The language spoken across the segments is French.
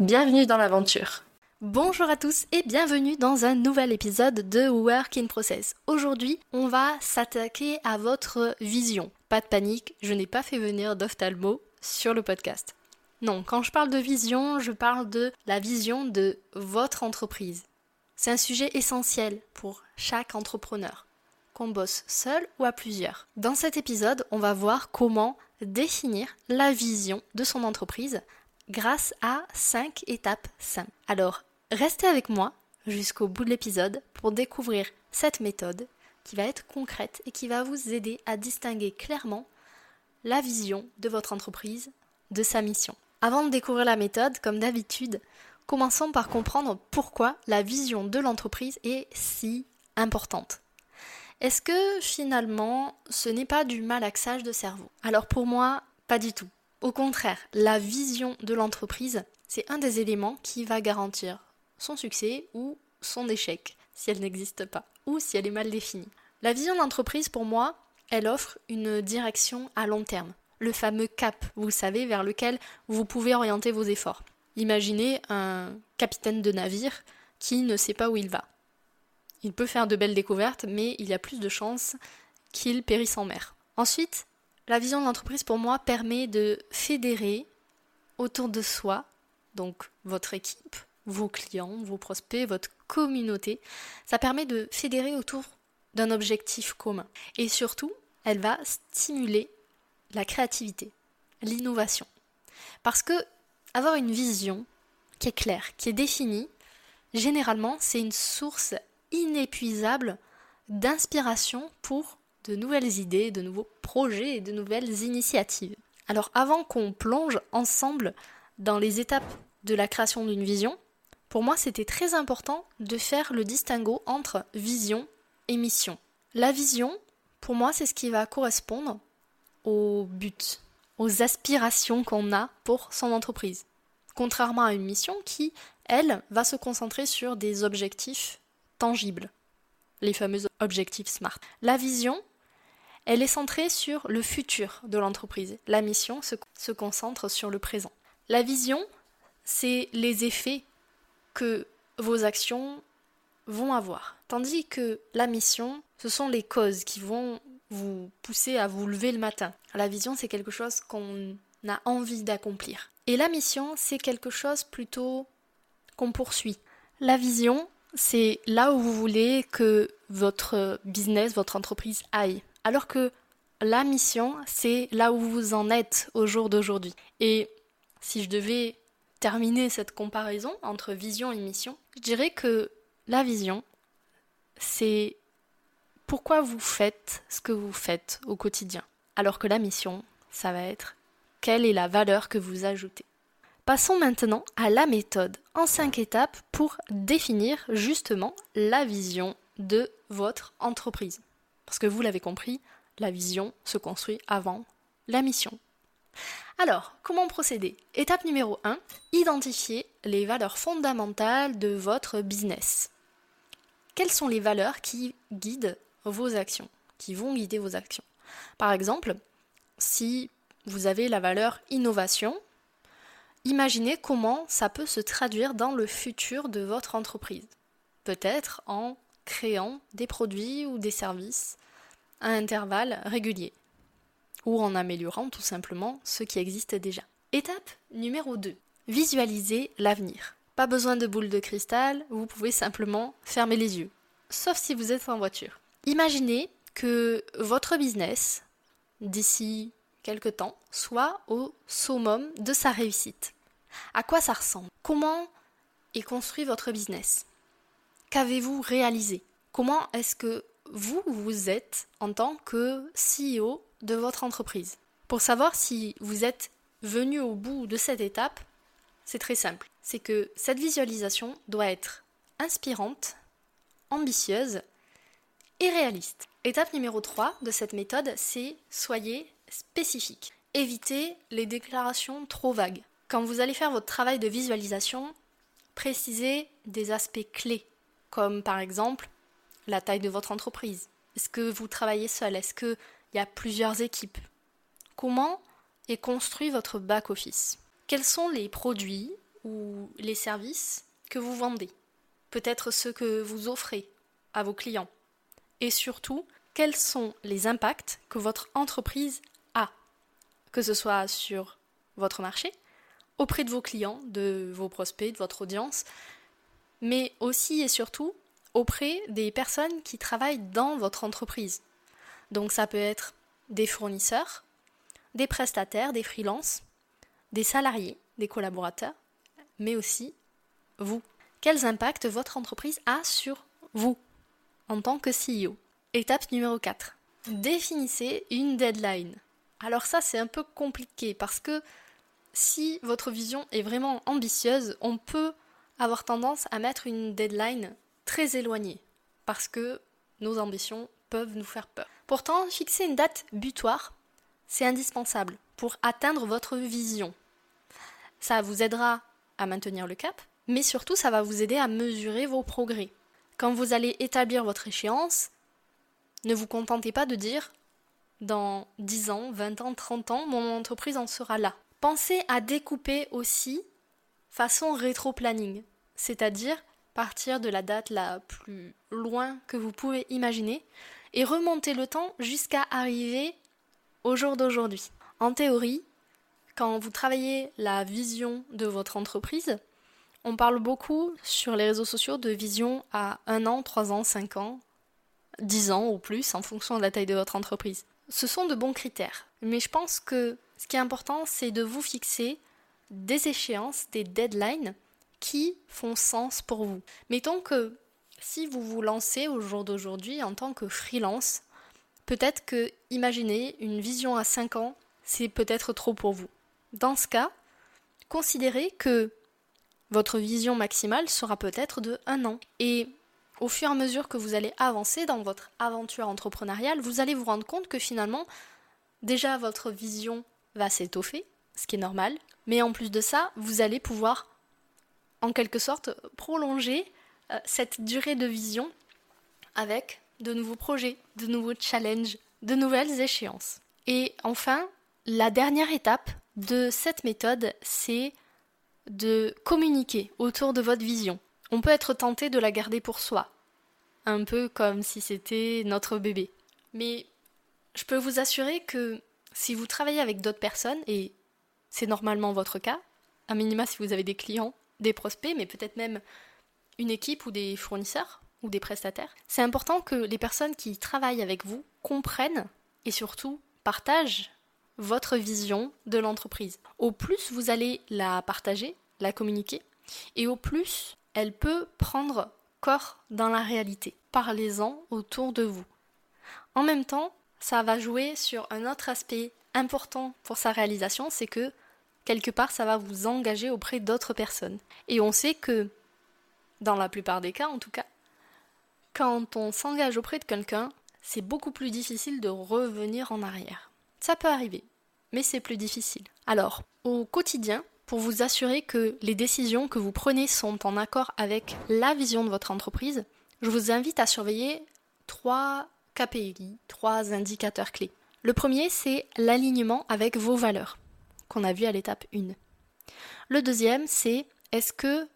Bienvenue dans l'aventure. Bonjour à tous et bienvenue dans un nouvel épisode de Work in Process. Aujourd'hui, on va s'attaquer à votre vision. Pas de panique, je n'ai pas fait venir d'ophtalmo sur le podcast. Non, quand je parle de vision, je parle de la vision de votre entreprise. C'est un sujet essentiel pour chaque entrepreneur, qu'on bosse seul ou à plusieurs. Dans cet épisode, on va voir comment définir la vision de son entreprise grâce à 5 étapes simples. Alors, restez avec moi jusqu'au bout de l'épisode pour découvrir cette méthode qui va être concrète et qui va vous aider à distinguer clairement la vision de votre entreprise de sa mission. Avant de découvrir la méthode, comme d'habitude, commençons par comprendre pourquoi la vision de l'entreprise est si importante. Est-ce que finalement ce n'est pas du malaxage de cerveau? Alors pour moi, pas du tout. Au contraire, la vision de l'entreprise, c'est un des éléments qui va garantir son succès ou son échec, si elle n'existe pas, ou si elle est mal définie. La vision d'entreprise, pour moi, elle offre une direction à long terme, le fameux cap, vous savez, vers lequel vous pouvez orienter vos efforts. Imaginez un capitaine de navire qui ne sait pas où il va. Il peut faire de belles découvertes, mais il y a plus de chances qu'il périsse en mer. Ensuite, la vision de l'entreprise, pour moi, permet de fédérer autour de soi, donc votre équipe, vos clients, vos prospects, votre communauté. Ça permet de fédérer autour d'un objectif commun. Et surtout, elle va stimuler la créativité, l'innovation. Parce que avoir une vision qui est claire, qui est définie, généralement, c'est une source inépuisable d'inspiration pour de nouvelles idées, de nouveaux projets et de nouvelles initiatives. Alors avant qu'on plonge ensemble dans les étapes de la création d'une vision, pour moi c'était très important de faire le distinguo entre vision et mission. La vision, pour moi, c'est ce qui va correspondre au but, aux aspirations qu'on a pour son entreprise. Contrairement à une mission qui, elle, va se concentrer sur des objectifs tangibles, les fameux objectifs SMART. La vision, elle est centrée sur le futur de l'entreprise. La mission se, concentre sur le présent. La vision, c'est les effets que vos actions vont avoir. Tandis que la mission, ce sont les causes qui vont vous pousser à vous lever le matin. La vision, c'est quelque chose qu'on a envie d'accomplir. Et la mission, c'est quelque chose plutôt qu'on poursuit. La vision, c'est là où vous voulez que votre business, votre entreprise aille. Alors que la mission, c'est là où vous en êtes au jour d'aujourd'hui. Et si je devais terminer cette comparaison entre vision et mission, je dirais que la vision, c'est pourquoi vous faites ce que vous faites au quotidien. Alors que la mission, ça va être quelle est la valeur que vous ajoutez. Passons maintenant à la méthode en cinq étapes pour définir justement la vision de votre entreprise. Parce que vous l'avez compris, la vision se construit avant la mission. Alors, comment procéder? Étape numéro 1, identifier les valeurs fondamentales de votre business. Quelles sont les valeurs qui guident vos actions, qui vont guider vos actions? Par exemple, si vous avez la valeur innovation, imaginez comment ça peut se traduire dans le futur de votre entreprise. Peut-être en créant des produits ou des services à intervalles réguliers, ou en améliorant tout simplement ce qui existe déjà. Étape numéro 2. Visualiser l'avenir. Pas besoin de boule de cristal, vous pouvez simplement fermer les yeux, sauf si vous êtes en voiture. Imaginez que votre business, d'ici quelques temps, soit au summum de sa réussite. À quoi ça ressemble? Comment est construit votre business? Qu'avez-vous réalisé? Comment est-ce que vous, vous êtes en tant que CEO de votre entreprise Pour savoir si vous êtes venu au bout de cette étape, c'est très simple. C'est que cette visualisation doit être inspirante, ambitieuse et réaliste. Étape numéro 3 de cette méthode, c'est soyez spécifique. Évitez les déclarations trop vagues. Quand vous allez faire votre travail de visualisation, précisez des aspects clés, comme par exemple la taille de votre entreprise. Est-ce que vous travaillez seul? Est-ce qu'il y a plusieurs équipes? Comment est construit votre back-office? Quels sont les produits ou les services que vous vendez? Peut-être ceux que vous offrez à vos clients. Et surtout, quels sont les impacts que votre entreprise a Que ce soit sur votre marché, auprès de vos clients, de vos prospects, de votre audience, mais aussi et surtout auprès des personnes qui travaillent dans votre entreprise. Donc ça peut être des fournisseurs, des prestataires, des freelances, des salariés, des collaborateurs, mais aussi vous. Quels impacts votre entreprise a sur vous en tant que CEO Étape numéro 4. Définissez une deadline. Alors ça c'est un peu compliqué parce que si votre vision est vraiment ambitieuse, on peut avoir tendance à mettre une deadline très éloignée, parce que nos ambitions peuvent nous faire peur. Pourtant, fixer une date butoir, c'est indispensable pour atteindre votre vision. Ça vous aidera à maintenir le cap, mais surtout ça va vous aider à mesurer vos progrès. Quand vous allez établir votre échéance, ne vous contentez pas de dire dans 10 ans, 20 ans, 30 ans, mon entreprise en sera là. Pensez à découper aussi façon rétro-planning, c'est-à-dire partir de la date la plus loin que vous pouvez imaginer et remonter le temps jusqu'à arriver au jour d'aujourd'hui. En théorie, quand vous travaillez la vision de votre entreprise, on parle beaucoup sur les réseaux sociaux de vision à 1 an, 3 ans, 5 ans, 10 ans ou plus en fonction de la taille de votre entreprise. Ce sont de bons critères, mais je pense que ce qui est important, c'est de vous fixer des échéances, des deadlines qui font sens pour vous. Mettons que si vous vous lancez au jour d'aujourd'hui en tant que freelance, peut-être que imaginez une vision à 5 ans, c'est peut-être trop pour vous. Dans ce cas, considérez que votre vision maximale sera peut-être de 1 an. Et au fur et à mesure que vous allez avancer dans votre aventure entrepreneuriale, vous allez vous rendre compte que finalement, déjà votre vision va s'étoffer, ce qui est normal, mais en plus de ça, vous allez pouvoir en quelque sorte prolonger euh, cette durée de vision avec de nouveaux projets, de nouveaux challenges, de nouvelles échéances. Et enfin, la dernière étape de cette méthode, c'est de communiquer autour de votre vision. On peut être tenté de la garder pour soi, un peu comme si c'était notre bébé. Mais je peux vous assurer que si vous travaillez avec d'autres personnes, et c'est normalement votre cas, à minima si vous avez des clients, des prospects, mais peut-être même une équipe ou des fournisseurs ou des prestataires, c'est important que les personnes qui travaillent avec vous comprennent et surtout partagent votre vision de l'entreprise. Au plus vous allez la partager, la communiquer, et au plus elle peut prendre corps dans la réalité. Parlez-en autour de vous. En même temps, ça va jouer sur un autre aspect important pour sa réalisation, c'est que quelque part ça va vous engager auprès d'autres personnes. Et on sait que, dans la plupart des cas en tout cas, quand on s'engage auprès de quelqu'un, c'est beaucoup plus difficile de revenir en arrière. Ça peut arriver, mais c'est plus difficile. Alors, au quotidien, pour vous assurer que les décisions que vous prenez sont en accord avec la vision de votre entreprise, je vous invite à surveiller trois KPI, trois indicateurs clés. Le premier, c'est l'alignement avec vos valeurs, qu'on a vu à l'étape 1. Le deuxième, c'est est-ce que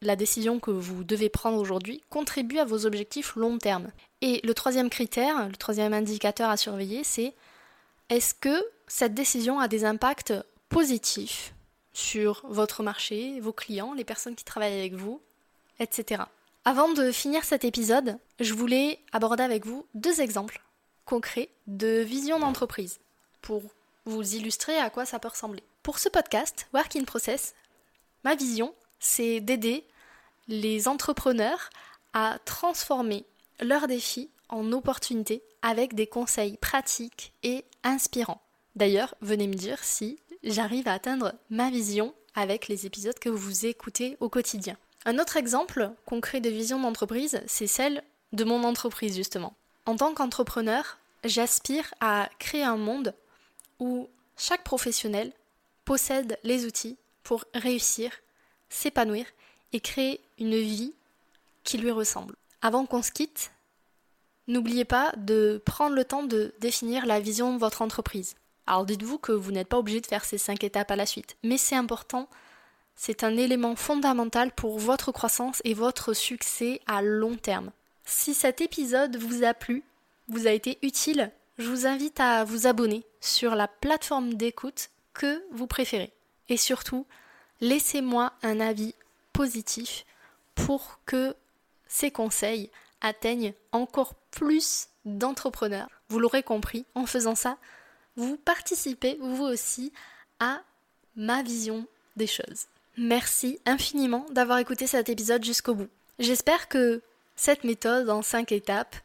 la décision que vous devez prendre aujourd'hui contribue à vos objectifs long terme? Et le troisième critère, le troisième indicateur à surveiller, c'est est-ce que cette décision a des impacts positifs sur votre marché, vos clients, les personnes qui travaillent avec vous, etc. Avant de finir cet épisode, je voulais aborder avec vous deux exemples concrets de vision d'entreprise pour vous illustrer à quoi ça peut ressembler. Pour ce podcast, Work in Process, ma vision, c'est d'aider les entrepreneurs à transformer leurs défis en opportunités avec des conseils pratiques et inspirants. D'ailleurs, venez me dire si j'arrive à atteindre ma vision avec les épisodes que vous écoutez au quotidien. Un autre exemple concret de vision d'entreprise, c'est celle de mon entreprise justement. En tant qu'entrepreneur, j'aspire à créer un monde où chaque professionnel possède les outils pour réussir, s'épanouir et créer une vie qui lui ressemble. Avant qu'on se quitte, n'oubliez pas de prendre le temps de définir la vision de votre entreprise. Alors dites-vous que vous n'êtes pas obligé de faire ces cinq étapes à la suite, mais c'est important, c'est un élément fondamental pour votre croissance et votre succès à long terme. Si cet épisode vous a plu, vous a été utile, je vous invite à vous abonner sur la plateforme d'écoute que vous préférez. Et surtout, laissez-moi un avis positif pour que ces conseils atteignent encore plus d'entrepreneurs. Vous l'aurez compris, en faisant ça, vous participez vous aussi à ma vision des choses. Merci infiniment d'avoir écouté cet épisode jusqu'au bout. J'espère que cette méthode en 5 étapes,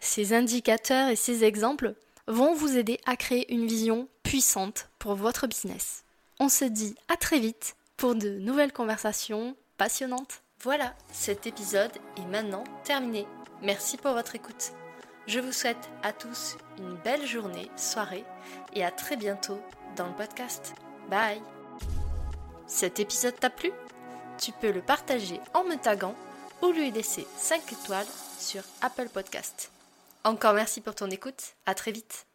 ces indicateurs et ces exemples vont vous aider à créer une vision puissante pour votre business. On se dit à très vite pour de nouvelles conversations passionnantes. Voilà, cet épisode est maintenant terminé. Merci pour votre écoute. Je vous souhaite à tous une belle journée, soirée et à très bientôt dans le podcast. Bye Cet épisode t'a plu? Tu peux le partager en me taguant ou lui laisser 5 étoiles sur Apple Podcast. Encore merci pour ton écoute, à très vite